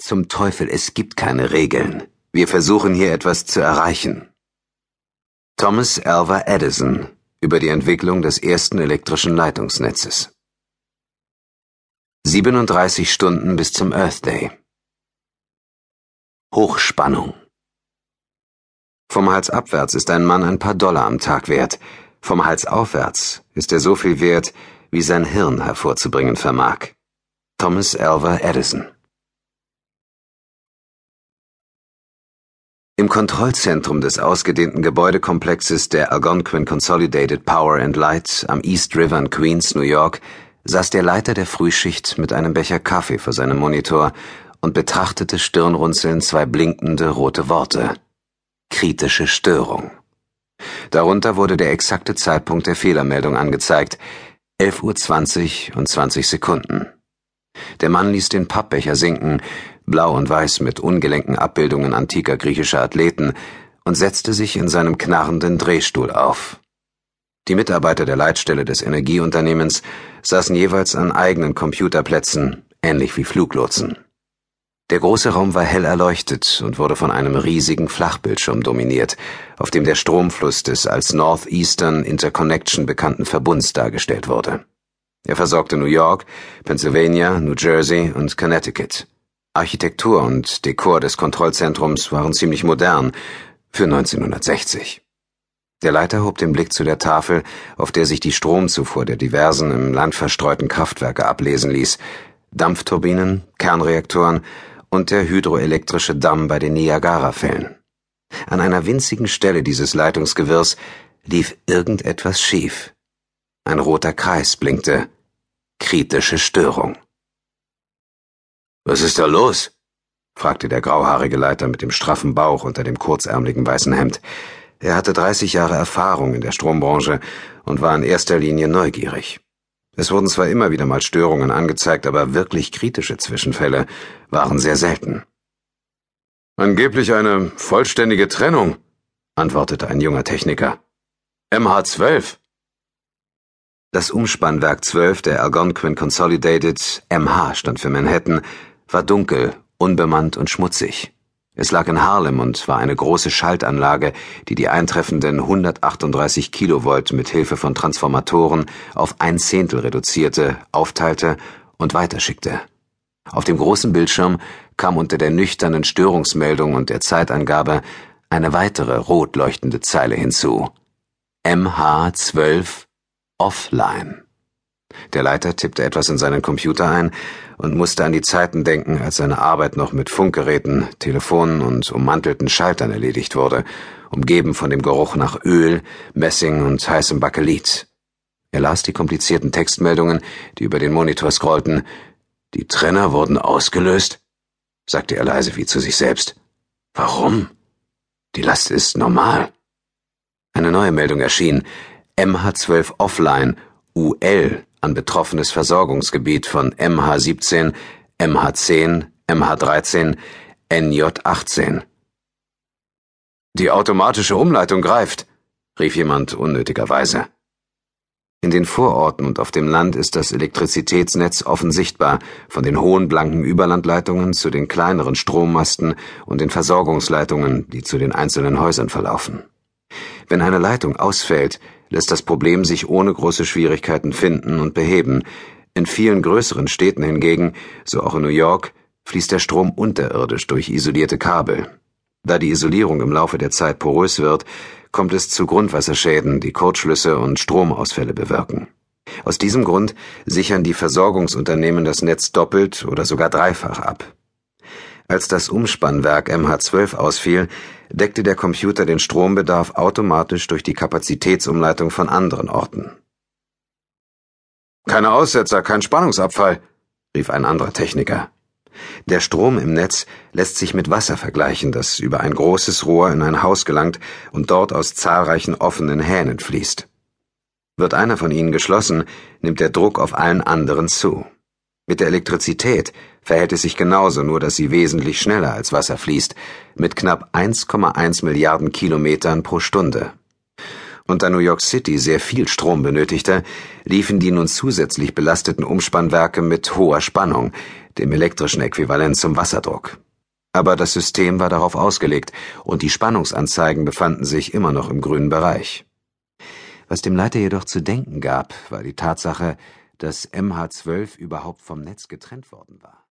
Zum Teufel, es gibt keine Regeln. Wir versuchen hier etwas zu erreichen. Thomas Alva Edison über die Entwicklung des ersten elektrischen Leitungsnetzes. 37 Stunden bis zum Earth Day. Hochspannung. Vom Hals abwärts ist ein Mann ein paar Dollar am Tag wert. Vom Hals aufwärts ist er so viel wert, wie sein Hirn hervorzubringen vermag. Thomas Alva Edison. Im Kontrollzentrum des ausgedehnten Gebäudekomplexes der Algonquin Consolidated Power and Light am East River in Queens, New York, saß der Leiter der Frühschicht mit einem Becher Kaffee vor seinem Monitor und betrachtete stirnrunzelnd zwei blinkende rote Worte. Kritische Störung. Darunter wurde der exakte Zeitpunkt der Fehlermeldung angezeigt. 11.20 Uhr und 20 Sekunden. Der Mann ließ den Pappbecher sinken, blau und weiß mit ungelenken Abbildungen antiker griechischer Athleten, und setzte sich in seinem knarrenden Drehstuhl auf. Die Mitarbeiter der Leitstelle des Energieunternehmens saßen jeweils an eigenen Computerplätzen, ähnlich wie Fluglotsen. Der große Raum war hell erleuchtet und wurde von einem riesigen Flachbildschirm dominiert, auf dem der Stromfluss des als Northeastern Interconnection bekannten Verbunds dargestellt wurde. Er versorgte New York, Pennsylvania, New Jersey und Connecticut. Architektur und Dekor des Kontrollzentrums waren ziemlich modern für 1960. Der Leiter hob den Blick zu der Tafel, auf der sich die Stromzufuhr der diversen im Land verstreuten Kraftwerke ablesen ließ, Dampfturbinen, Kernreaktoren und der hydroelektrische Damm bei den Niagarafällen. An einer winzigen Stelle dieses Leitungsgewirrs lief irgendetwas schief. Ein roter Kreis blinkte. Kritische Störung. Was ist da los? fragte der grauhaarige Leiter mit dem straffen Bauch unter dem kurzärmeligen weißen Hemd. Er hatte 30 Jahre Erfahrung in der Strombranche und war in erster Linie neugierig. Es wurden zwar immer wieder mal Störungen angezeigt, aber wirklich kritische Zwischenfälle waren sehr selten. Angeblich eine vollständige Trennung, antwortete ein junger Techniker. MH12. Das Umspannwerk 12 der Algonquin Consolidated, MH stand für Manhattan, war dunkel, unbemannt und schmutzig. Es lag in Harlem und war eine große Schaltanlage, die die eintreffenden 138 Kilovolt mit Hilfe von Transformatoren auf ein Zehntel reduzierte, aufteilte und weiterschickte. Auf dem großen Bildschirm kam unter der nüchternen Störungsmeldung und der Zeitangabe eine weitere rot leuchtende Zeile hinzu. MH12 offline. Der Leiter tippte etwas in seinen Computer ein und musste an die Zeiten denken, als seine Arbeit noch mit Funkgeräten, Telefonen und ummantelten Schaltern erledigt wurde, umgeben von dem Geruch nach Öl, Messing und heißem Bakelit. Er las die komplizierten Textmeldungen, die über den Monitor scrollten. Die Trenner wurden ausgelöst, sagte er leise wie zu sich selbst. Warum? Die Last ist normal. Eine neue Meldung erschien. MH12 offline, UL an betroffenes Versorgungsgebiet von MH17, MH10, MH13, NJ18. Die automatische Umleitung greift, rief jemand unnötigerweise. In den Vororten und auf dem Land ist das Elektrizitätsnetz offen sichtbar, von den hohen blanken Überlandleitungen zu den kleineren Strommasten und den Versorgungsleitungen, die zu den einzelnen Häusern verlaufen. Wenn eine Leitung ausfällt, lässt das Problem sich ohne große Schwierigkeiten finden und beheben. In vielen größeren Städten hingegen, so auch in New York, fließt der Strom unterirdisch durch isolierte Kabel. Da die Isolierung im Laufe der Zeit porös wird, kommt es zu Grundwasserschäden, die Kurzschlüsse und Stromausfälle bewirken. Aus diesem Grund sichern die Versorgungsunternehmen das Netz doppelt oder sogar dreifach ab. Als das Umspannwerk MH12 ausfiel, deckte der Computer den Strombedarf automatisch durch die Kapazitätsumleitung von anderen Orten. Keine Aussetzer, kein Spannungsabfall, rief ein anderer Techniker. Der Strom im Netz lässt sich mit Wasser vergleichen, das über ein großes Rohr in ein Haus gelangt und dort aus zahlreichen offenen Hähnen fließt. Wird einer von ihnen geschlossen, nimmt der Druck auf allen anderen zu. Mit der Elektrizität verhält es sich genauso, nur dass sie wesentlich schneller als Wasser fließt, mit knapp 1,1 Milliarden Kilometern pro Stunde. Und da New York City sehr viel Strom benötigte, liefen die nun zusätzlich belasteten Umspannwerke mit hoher Spannung, dem elektrischen Äquivalent zum Wasserdruck. Aber das System war darauf ausgelegt, und die Spannungsanzeigen befanden sich immer noch im grünen Bereich. Was dem Leiter jedoch zu denken gab, war die Tatsache, dass MH12 überhaupt vom Netz getrennt worden war